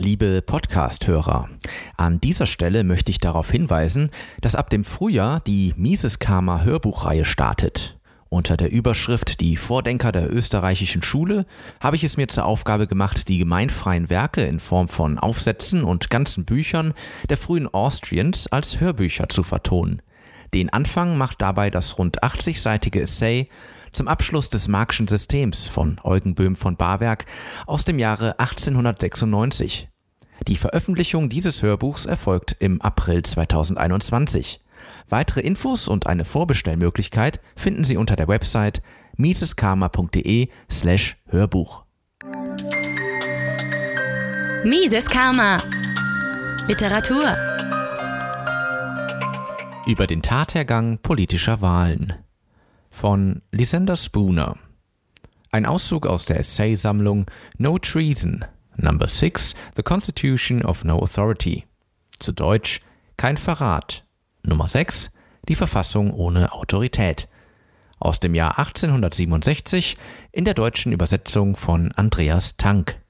Liebe Podcast-Hörer, an dieser Stelle möchte ich darauf hinweisen, dass ab dem Frühjahr die Mises Karma Hörbuchreihe startet. Unter der Überschrift Die Vordenker der österreichischen Schule habe ich es mir zur Aufgabe gemacht, die gemeinfreien Werke in Form von Aufsätzen und ganzen Büchern der frühen Austrians als Hörbücher zu vertonen. Den Anfang macht dabei das rund 80-seitige Essay zum Abschluss des Marxischen Systems von Eugen Böhm von Barwerk aus dem Jahre 1896. Die Veröffentlichung dieses Hörbuchs erfolgt im April 2021. Weitere Infos und eine Vorbestellmöglichkeit finden Sie unter der Website miseskarma.de slash Hörbuch. Mises Karma Literatur Über den Tathergang politischer Wahlen von Lysander Spooner. Ein Auszug aus der Essaysammlung No Treason, Number 6, The Constitution of No Authority. Zu Deutsch Kein Verrat, Nummer 6, die Verfassung ohne Autorität. Aus dem Jahr 1867 in der deutschen Übersetzung von Andreas Tank.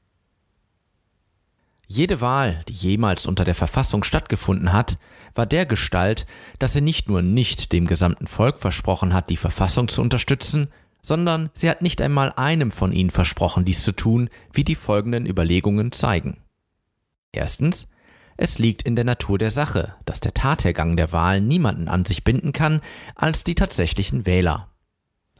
Jede Wahl, die jemals unter der Verfassung stattgefunden hat, war der Gestalt, dass sie nicht nur nicht dem gesamten Volk versprochen hat, die Verfassung zu unterstützen, sondern sie hat nicht einmal einem von ihnen versprochen, dies zu tun, wie die folgenden Überlegungen zeigen. Erstens, es liegt in der Natur der Sache, dass der Tathergang der Wahl niemanden an sich binden kann als die tatsächlichen Wähler.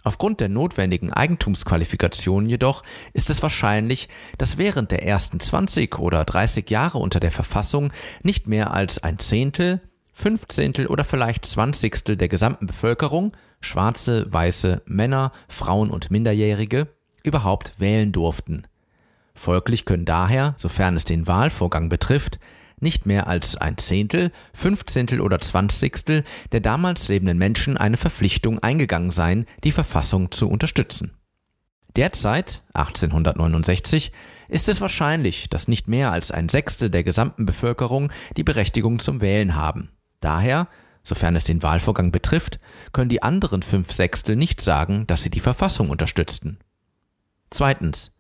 Aufgrund der notwendigen Eigentumsqualifikationen jedoch ist es wahrscheinlich, dass während der ersten 20 oder 30 Jahre unter der Verfassung nicht mehr als ein Zehntel, Fünfzehntel oder vielleicht Zwanzigstel der gesamten Bevölkerung, schwarze, weiße, Männer, Frauen und Minderjährige, überhaupt wählen durften. Folglich können daher, sofern es den Wahlvorgang betrifft, nicht mehr als ein Zehntel, Fünfzehntel oder Zwanzigstel der damals lebenden Menschen eine Verpflichtung eingegangen sein, die Verfassung zu unterstützen. Derzeit, 1869, ist es wahrscheinlich, dass nicht mehr als ein Sechstel der gesamten Bevölkerung die Berechtigung zum Wählen haben. Daher, sofern es den Wahlvorgang betrifft, können die anderen fünf Sechstel nicht sagen, dass sie die Verfassung unterstützten. Zweitens.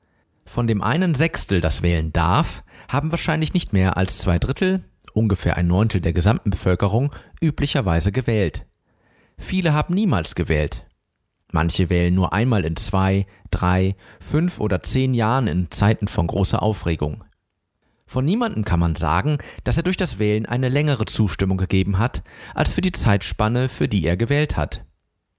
Von dem einen Sechstel, das wählen darf, haben wahrscheinlich nicht mehr als zwei Drittel, ungefähr ein Neuntel der gesamten Bevölkerung, üblicherweise gewählt. Viele haben niemals gewählt. Manche wählen nur einmal in zwei, drei, fünf oder zehn Jahren in Zeiten von großer Aufregung. Von niemandem kann man sagen, dass er durch das Wählen eine längere Zustimmung gegeben hat, als für die Zeitspanne, für die er gewählt hat.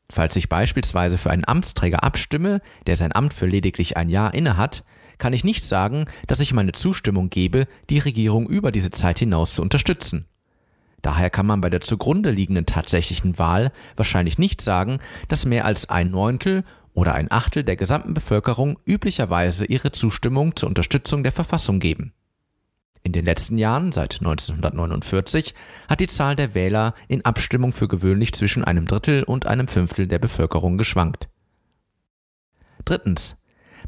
Falls ich beispielsweise für einen Amtsträger abstimme, der sein Amt für lediglich ein Jahr innehat, kann ich nicht sagen, dass ich meine Zustimmung gebe, die Regierung über diese Zeit hinaus zu unterstützen. Daher kann man bei der zugrunde liegenden tatsächlichen Wahl wahrscheinlich nicht sagen, dass mehr als ein Neuntel oder ein Achtel der gesamten Bevölkerung üblicherweise ihre Zustimmung zur Unterstützung der Verfassung geben. In den letzten Jahren, seit 1949, hat die Zahl der Wähler in Abstimmung für gewöhnlich zwischen einem Drittel und einem Fünftel der Bevölkerung geschwankt. Drittens.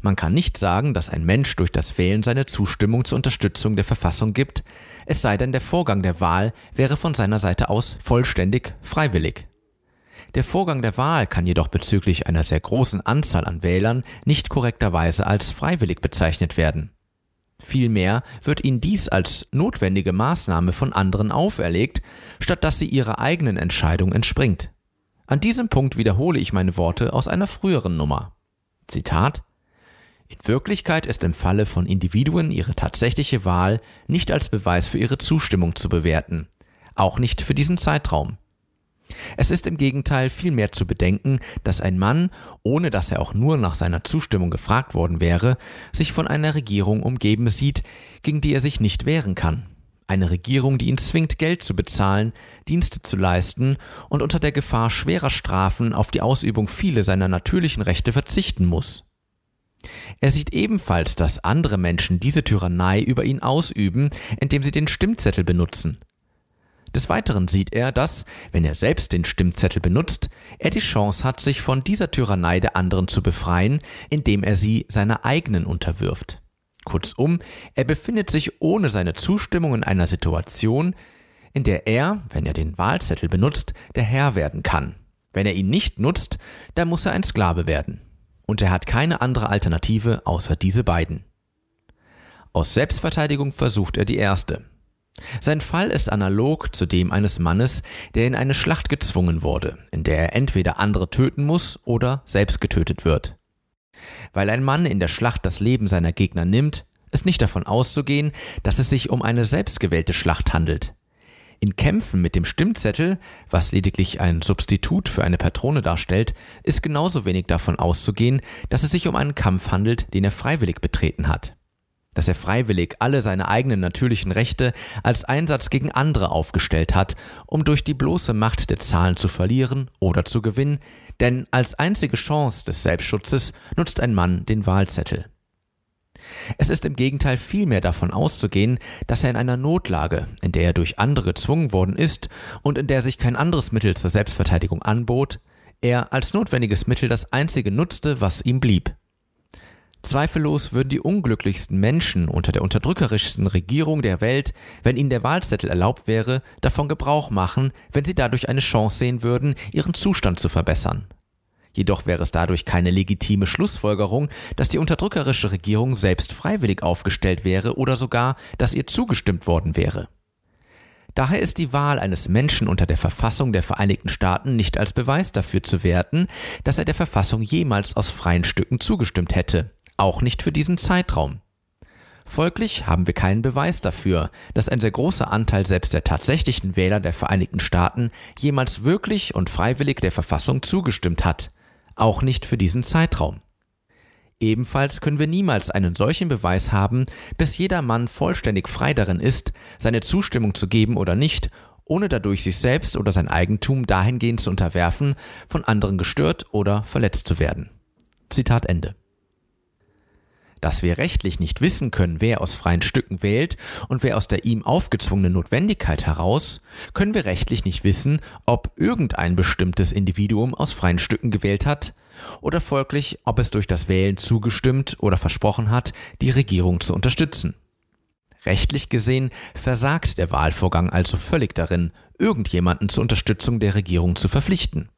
Man kann nicht sagen, dass ein Mensch durch das Wählen seine Zustimmung zur Unterstützung der Verfassung gibt, es sei denn der Vorgang der Wahl wäre von seiner Seite aus vollständig freiwillig. Der Vorgang der Wahl kann jedoch bezüglich einer sehr großen Anzahl an Wählern nicht korrekterweise als freiwillig bezeichnet werden. Vielmehr wird ihnen dies als notwendige Maßnahme von anderen auferlegt, statt dass sie ihrer eigenen Entscheidung entspringt. An diesem Punkt wiederhole ich meine Worte aus einer früheren Nummer. Zitat in Wirklichkeit ist im Falle von Individuen ihre tatsächliche Wahl nicht als Beweis für ihre Zustimmung zu bewerten, auch nicht für diesen Zeitraum. Es ist im Gegenteil vielmehr zu bedenken, dass ein Mann, ohne dass er auch nur nach seiner Zustimmung gefragt worden wäre, sich von einer Regierung umgeben sieht, gegen die er sich nicht wehren kann. Eine Regierung, die ihn zwingt, Geld zu bezahlen, Dienste zu leisten und unter der Gefahr schwerer Strafen auf die Ausübung vieler seiner natürlichen Rechte verzichten muss. Er sieht ebenfalls, dass andere Menschen diese Tyrannei über ihn ausüben, indem sie den Stimmzettel benutzen. Des Weiteren sieht er, dass, wenn er selbst den Stimmzettel benutzt, er die Chance hat, sich von dieser Tyrannei der anderen zu befreien, indem er sie seiner eigenen unterwirft. Kurzum, er befindet sich ohne seine Zustimmung in einer Situation, in der er, wenn er den Wahlzettel benutzt, der Herr werden kann. Wenn er ihn nicht nutzt, dann muss er ein Sklave werden und er hat keine andere Alternative außer diese beiden. Aus Selbstverteidigung versucht er die erste. Sein Fall ist analog zu dem eines Mannes, der in eine Schlacht gezwungen wurde, in der er entweder andere töten muss oder selbst getötet wird. Weil ein Mann in der Schlacht das Leben seiner Gegner nimmt, ist nicht davon auszugehen, dass es sich um eine selbstgewählte Schlacht handelt. In Kämpfen mit dem Stimmzettel, was lediglich ein Substitut für eine Patrone darstellt, ist genauso wenig davon auszugehen, dass es sich um einen Kampf handelt, den er freiwillig betreten hat dass er freiwillig alle seine eigenen natürlichen Rechte als Einsatz gegen andere aufgestellt hat, um durch die bloße Macht der Zahlen zu verlieren oder zu gewinnen, denn als einzige Chance des Selbstschutzes nutzt ein Mann den Wahlzettel. Es ist im Gegenteil vielmehr davon auszugehen, dass er in einer Notlage, in der er durch andere gezwungen worden ist und in der sich kein anderes Mittel zur Selbstverteidigung anbot, er als notwendiges Mittel das einzige nutzte, was ihm blieb. Zweifellos würden die unglücklichsten Menschen unter der unterdrückerischsten Regierung der Welt, wenn ihnen der Wahlzettel erlaubt wäre, davon Gebrauch machen, wenn sie dadurch eine Chance sehen würden, ihren Zustand zu verbessern. Jedoch wäre es dadurch keine legitime Schlussfolgerung, dass die unterdrückerische Regierung selbst freiwillig aufgestellt wäre oder sogar, dass ihr zugestimmt worden wäre. Daher ist die Wahl eines Menschen unter der Verfassung der Vereinigten Staaten nicht als Beweis dafür zu werten, dass er der Verfassung jemals aus freien Stücken zugestimmt hätte, auch nicht für diesen Zeitraum. Folglich haben wir keinen Beweis dafür, dass ein sehr großer Anteil selbst der tatsächlichen Wähler der Vereinigten Staaten jemals wirklich und freiwillig der Verfassung zugestimmt hat, auch nicht für diesen Zeitraum. Ebenfalls können wir niemals einen solchen Beweis haben, bis jeder Mann vollständig frei darin ist, seine Zustimmung zu geben oder nicht, ohne dadurch sich selbst oder sein Eigentum dahingehend zu unterwerfen, von anderen gestört oder verletzt zu werden. Zitat Ende dass wir rechtlich nicht wissen können, wer aus freien Stücken wählt und wer aus der ihm aufgezwungenen Notwendigkeit heraus, können wir rechtlich nicht wissen, ob irgendein bestimmtes Individuum aus freien Stücken gewählt hat oder folglich, ob es durch das Wählen zugestimmt oder versprochen hat, die Regierung zu unterstützen. Rechtlich gesehen versagt der Wahlvorgang also völlig darin, irgendjemanden zur Unterstützung der Regierung zu verpflichten.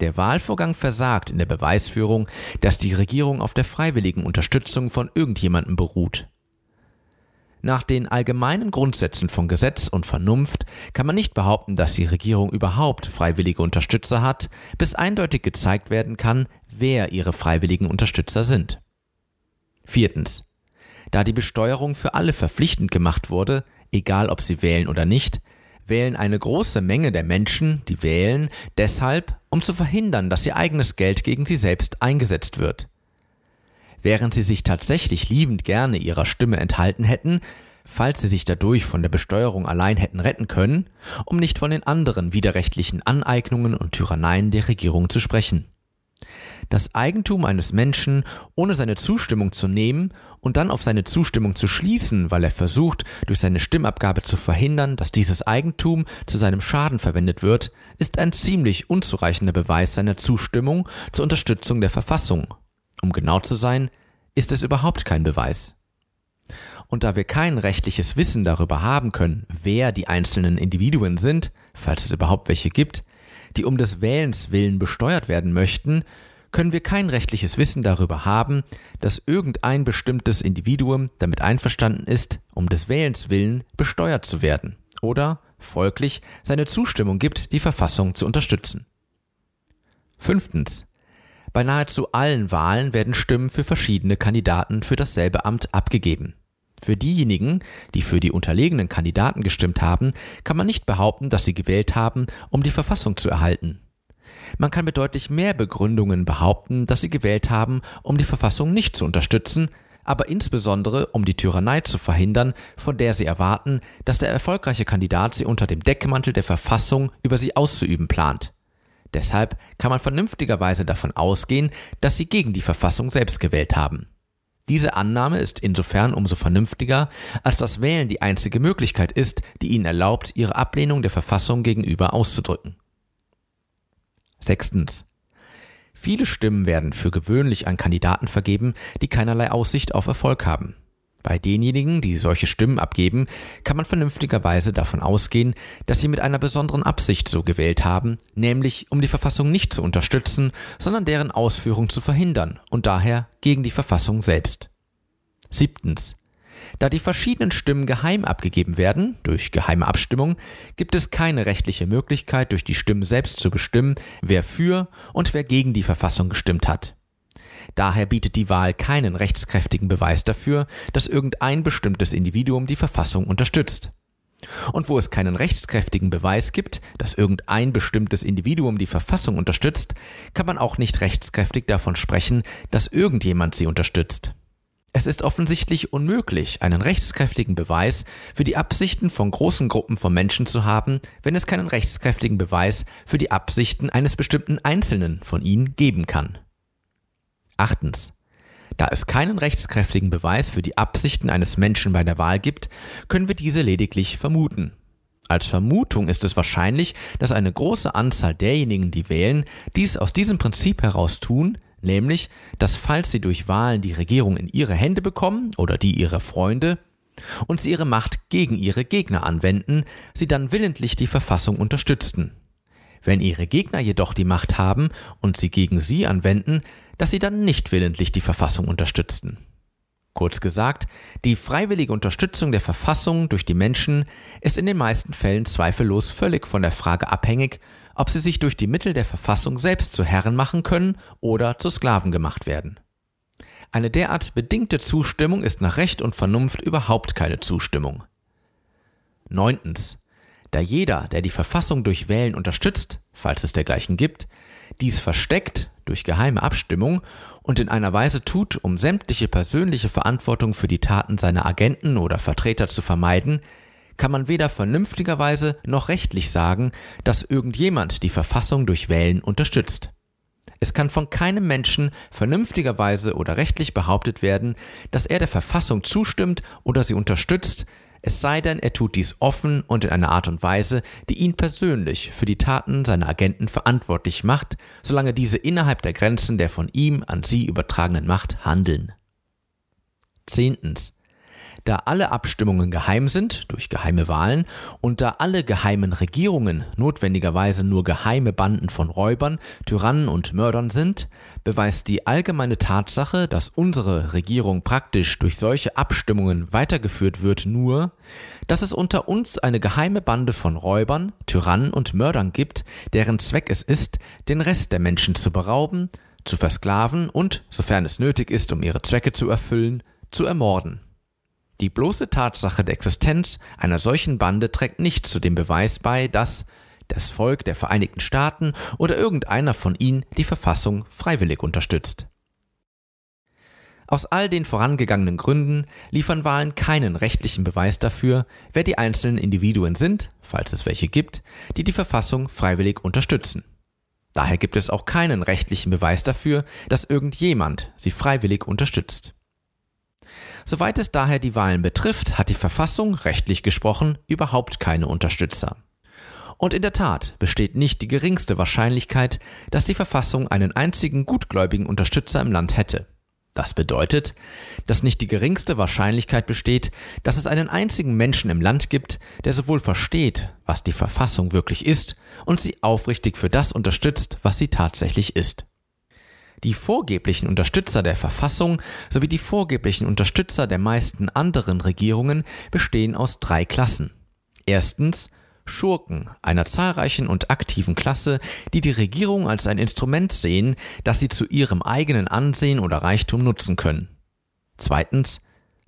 Der Wahlvorgang versagt in der Beweisführung, dass die Regierung auf der freiwilligen Unterstützung von irgendjemandem beruht. Nach den allgemeinen Grundsätzen von Gesetz und Vernunft kann man nicht behaupten, dass die Regierung überhaupt freiwillige Unterstützer hat, bis eindeutig gezeigt werden kann, wer ihre freiwilligen Unterstützer sind. Viertens. Da die Besteuerung für alle verpflichtend gemacht wurde, egal ob sie wählen oder nicht, wählen eine große Menge der Menschen, die wählen, deshalb, um zu verhindern, dass ihr eigenes Geld gegen sie selbst eingesetzt wird. Während sie sich tatsächlich liebend gerne ihrer Stimme enthalten hätten, falls sie sich dadurch von der Besteuerung allein hätten retten können, um nicht von den anderen widerrechtlichen Aneignungen und Tyranneien der Regierung zu sprechen das Eigentum eines Menschen ohne seine Zustimmung zu nehmen und dann auf seine Zustimmung zu schließen, weil er versucht, durch seine Stimmabgabe zu verhindern, dass dieses Eigentum zu seinem Schaden verwendet wird, ist ein ziemlich unzureichender Beweis seiner Zustimmung zur Unterstützung der Verfassung. Um genau zu sein, ist es überhaupt kein Beweis. Und da wir kein rechtliches Wissen darüber haben können, wer die einzelnen Individuen sind, falls es überhaupt welche gibt, die um des Wählens willen besteuert werden möchten, können wir kein rechtliches Wissen darüber haben, dass irgendein bestimmtes Individuum damit einverstanden ist, um des Wählens willen besteuert zu werden oder folglich seine Zustimmung gibt, die Verfassung zu unterstützen. Fünftens. Bei nahezu allen Wahlen werden Stimmen für verschiedene Kandidaten für dasselbe Amt abgegeben. Für diejenigen, die für die unterlegenen Kandidaten gestimmt haben, kann man nicht behaupten, dass sie gewählt haben, um die Verfassung zu erhalten. Man kann mit deutlich mehr Begründungen behaupten, dass sie gewählt haben, um die Verfassung nicht zu unterstützen, aber insbesondere um die Tyrannei zu verhindern, von der sie erwarten, dass der erfolgreiche Kandidat sie unter dem Deckmantel der Verfassung über sie auszuüben plant. Deshalb kann man vernünftigerweise davon ausgehen, dass sie gegen die Verfassung selbst gewählt haben. Diese Annahme ist insofern umso vernünftiger, als das Wählen die einzige Möglichkeit ist, die ihnen erlaubt, ihre Ablehnung der Verfassung gegenüber auszudrücken. Sechstens. Viele Stimmen werden für gewöhnlich an Kandidaten vergeben, die keinerlei Aussicht auf Erfolg haben. Bei denjenigen, die solche Stimmen abgeben, kann man vernünftigerweise davon ausgehen, dass sie mit einer besonderen Absicht so gewählt haben, nämlich um die Verfassung nicht zu unterstützen, sondern deren Ausführung zu verhindern und daher gegen die Verfassung selbst. Siebtens. Da die verschiedenen Stimmen geheim abgegeben werden, durch geheime Abstimmung, gibt es keine rechtliche Möglichkeit, durch die Stimmen selbst zu bestimmen, wer für und wer gegen die Verfassung gestimmt hat. Daher bietet die Wahl keinen rechtskräftigen Beweis dafür, dass irgendein bestimmtes Individuum die Verfassung unterstützt. Und wo es keinen rechtskräftigen Beweis gibt, dass irgendein bestimmtes Individuum die Verfassung unterstützt, kann man auch nicht rechtskräftig davon sprechen, dass irgendjemand sie unterstützt. Es ist offensichtlich unmöglich, einen rechtskräftigen Beweis für die Absichten von großen Gruppen von Menschen zu haben, wenn es keinen rechtskräftigen Beweis für die Absichten eines bestimmten Einzelnen von ihnen geben kann. Achtens. Da es keinen rechtskräftigen Beweis für die Absichten eines Menschen bei der Wahl gibt, können wir diese lediglich vermuten. Als Vermutung ist es wahrscheinlich, dass eine große Anzahl derjenigen, die wählen, dies aus diesem Prinzip heraus tun, nämlich, dass falls sie durch Wahlen die Regierung in ihre Hände bekommen oder die ihrer Freunde und sie ihre Macht gegen ihre Gegner anwenden, sie dann willentlich die Verfassung unterstützten. Wenn ihre Gegner jedoch die Macht haben und sie gegen sie anwenden, dass sie dann nicht willentlich die Verfassung unterstützten. Kurz gesagt, die freiwillige Unterstützung der Verfassung durch die Menschen ist in den meisten Fällen zweifellos völlig von der Frage abhängig, ob sie sich durch die Mittel der Verfassung selbst zu Herren machen können oder zu Sklaven gemacht werden. Eine derart bedingte Zustimmung ist nach Recht und Vernunft überhaupt keine Zustimmung. Neuntens. Da jeder, der die Verfassung durch Wählen unterstützt, falls es dergleichen gibt, dies versteckt durch geheime Abstimmung und in einer Weise tut, um sämtliche persönliche Verantwortung für die Taten seiner Agenten oder Vertreter zu vermeiden, kann man weder vernünftigerweise noch rechtlich sagen, dass irgendjemand die Verfassung durch Wählen unterstützt. Es kann von keinem Menschen vernünftigerweise oder rechtlich behauptet werden, dass er der Verfassung zustimmt oder sie unterstützt, es sei denn, er tut dies offen und in einer Art und Weise, die ihn persönlich für die Taten seiner Agenten verantwortlich macht, solange diese innerhalb der Grenzen der von ihm an sie übertragenen Macht handeln. Zehntens. Da alle Abstimmungen geheim sind, durch geheime Wahlen, und da alle geheimen Regierungen notwendigerweise nur geheime Banden von Räubern, Tyrannen und Mördern sind, beweist die allgemeine Tatsache, dass unsere Regierung praktisch durch solche Abstimmungen weitergeführt wird, nur, dass es unter uns eine geheime Bande von Räubern, Tyrannen und Mördern gibt, deren Zweck es ist, den Rest der Menschen zu berauben, zu versklaven und, sofern es nötig ist, um ihre Zwecke zu erfüllen, zu ermorden. Die bloße Tatsache der Existenz einer solchen Bande trägt nicht zu dem Beweis bei, dass das Volk der Vereinigten Staaten oder irgendeiner von ihnen die Verfassung freiwillig unterstützt. Aus all den vorangegangenen Gründen liefern Wahlen keinen rechtlichen Beweis dafür, wer die einzelnen Individuen sind, falls es welche gibt, die die Verfassung freiwillig unterstützen. Daher gibt es auch keinen rechtlichen Beweis dafür, dass irgendjemand sie freiwillig unterstützt. Soweit es daher die Wahlen betrifft, hat die Verfassung, rechtlich gesprochen, überhaupt keine Unterstützer. Und in der Tat besteht nicht die geringste Wahrscheinlichkeit, dass die Verfassung einen einzigen gutgläubigen Unterstützer im Land hätte. Das bedeutet, dass nicht die geringste Wahrscheinlichkeit besteht, dass es einen einzigen Menschen im Land gibt, der sowohl versteht, was die Verfassung wirklich ist, und sie aufrichtig für das unterstützt, was sie tatsächlich ist. Die vorgeblichen Unterstützer der Verfassung sowie die vorgeblichen Unterstützer der meisten anderen Regierungen bestehen aus drei Klassen. Erstens Schurken einer zahlreichen und aktiven Klasse, die die Regierung als ein Instrument sehen, das sie zu ihrem eigenen Ansehen oder Reichtum nutzen können. Zweitens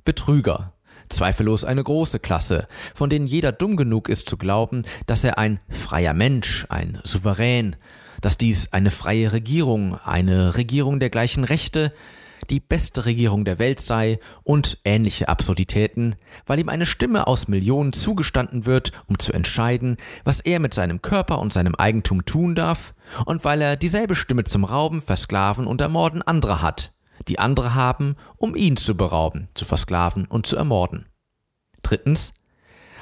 Betrüger, zweifellos eine große Klasse, von denen jeder dumm genug ist zu glauben, dass er ein freier Mensch, ein Souverän, dass dies eine freie Regierung, eine Regierung der gleichen Rechte, die beste Regierung der Welt sei und ähnliche Absurditäten, weil ihm eine Stimme aus Millionen zugestanden wird, um zu entscheiden, was er mit seinem Körper und seinem Eigentum tun darf, und weil er dieselbe Stimme zum Rauben, Versklaven und Ermorden anderer hat, die andere haben, um ihn zu berauben, zu versklaven und zu ermorden. Drittens,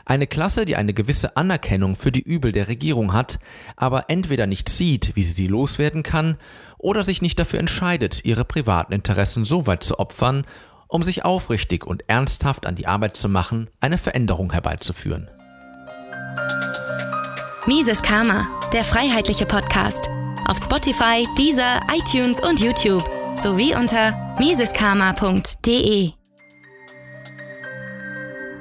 eine Klasse, die eine gewisse Anerkennung für die Übel der Regierung hat, aber entweder nicht sieht, wie sie sie loswerden kann, oder sich nicht dafür entscheidet, ihre privaten Interessen so weit zu opfern, um sich aufrichtig und ernsthaft an die Arbeit zu machen, eine Veränderung herbeizuführen. Mises Karma, der freiheitliche Podcast. Auf Spotify, Deezer, iTunes und YouTube sowie unter miseskarma.de.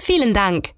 Vielen Dank!